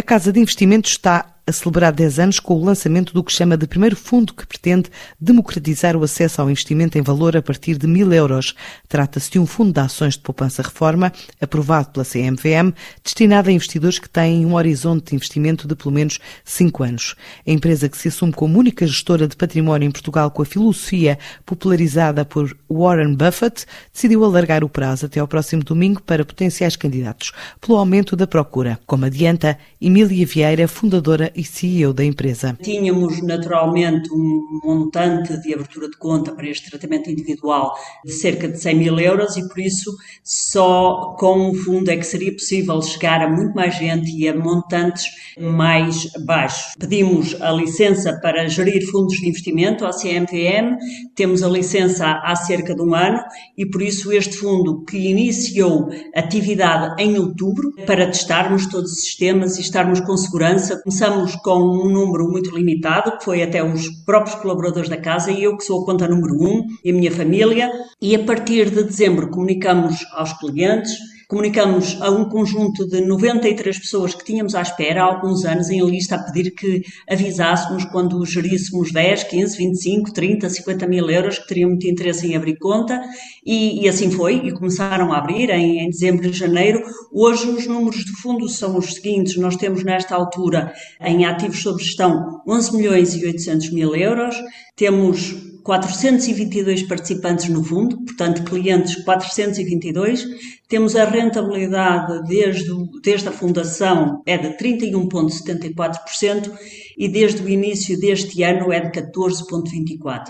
A Casa de Investimentos está a celebrar 10 anos com o lançamento do que chama de primeiro fundo que pretende democratizar o acesso ao investimento em valor a partir de mil euros. Trata-se de um fundo de ações de poupança-reforma, aprovado pela CMVM, destinado a investidores que têm um horizonte de investimento de pelo menos 5 anos. A empresa que se assume como única gestora de património em Portugal com a filosofia popularizada por Warren Buffett, decidiu alargar o prazo até ao próximo domingo para potenciais candidatos, pelo aumento da procura, como adianta Emília Vieira, fundadora e CEO da empresa. Tínhamos naturalmente um montante de abertura de conta para este tratamento individual de cerca de 100 mil euros e por isso só com o fundo é que seria possível chegar a muito mais gente e a montantes mais baixos. Pedimos a licença para gerir fundos de investimento à CMVM, temos a licença há cerca de um ano e por isso este fundo que iniciou atividade em outubro para testarmos todos os sistemas e estarmos com segurança, começamos com um número muito limitado, que foi até os próprios colaboradores da casa e eu que sou a conta número um e a minha família. E a partir de dezembro comunicamos aos clientes comunicamos a um conjunto de 93 pessoas que tínhamos à espera há alguns anos em lista a pedir que avisássemos quando geríssemos 10, 15, 25, 30, 50 mil euros que teriam muito interesse em abrir conta e, e assim foi e começaram a abrir em, em dezembro e janeiro. Hoje os números do fundo são os seguintes, nós temos nesta altura em ativos sob gestão 11 milhões e 800 mil euros, temos 422 participantes no fundo, portanto, clientes 422. Temos a rentabilidade desde, desde a fundação é de 31,74% e desde o início deste ano é de 14,24%.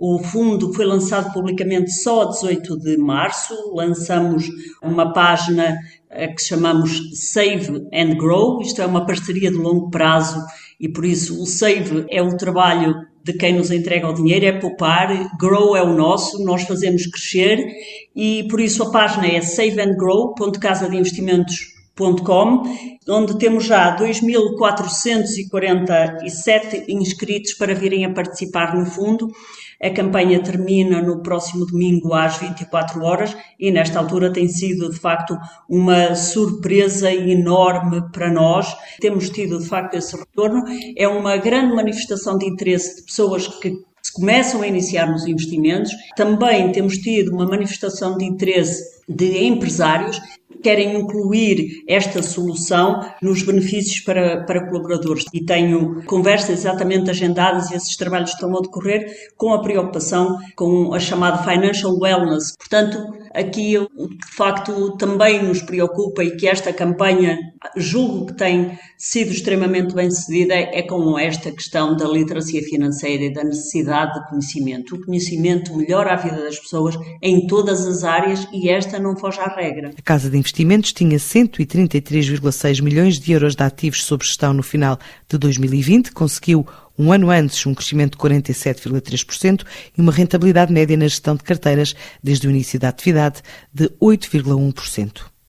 O fundo foi lançado publicamente só a 18 de março, lançamos uma página eh, que chamamos Save and Grow, isto é uma parceria de longo prazo e por isso o Save é o trabalho de quem nos entrega o dinheiro, é poupar, grow é o nosso, nós fazemos crescer e por isso a página é saveandgrow.casadeinvestimentos.com, onde temos já 2.447 inscritos para virem a participar no fundo. A campanha termina no próximo domingo às 24 horas e nesta altura tem sido de facto uma surpresa enorme para nós. Temos tido de facto esse retorno. É uma grande manifestação de interesse de pessoas que começam a iniciar nos investimentos. Também temos tido uma manifestação de interesse de empresários querem incluir esta solução nos benefícios para, para colaboradores. E tenho conversas exatamente agendadas e esses trabalhos estão a decorrer com a preocupação com a chamada financial wellness. Portanto, aqui o que de facto também nos preocupa e que esta campanha julgo que tem sido extremamente bem sucedida é com esta questão da literacia financeira e da necessidade de conhecimento. O conhecimento melhora a vida das pessoas em todas as áreas e esta não foge à regra. A Casa de Investimentos tinha 133,6 milhões de euros de ativos sob gestão no final de 2020, conseguiu um ano antes um crescimento de 47,3% e uma rentabilidade média na gestão de carteiras desde o início da atividade de 8,1%.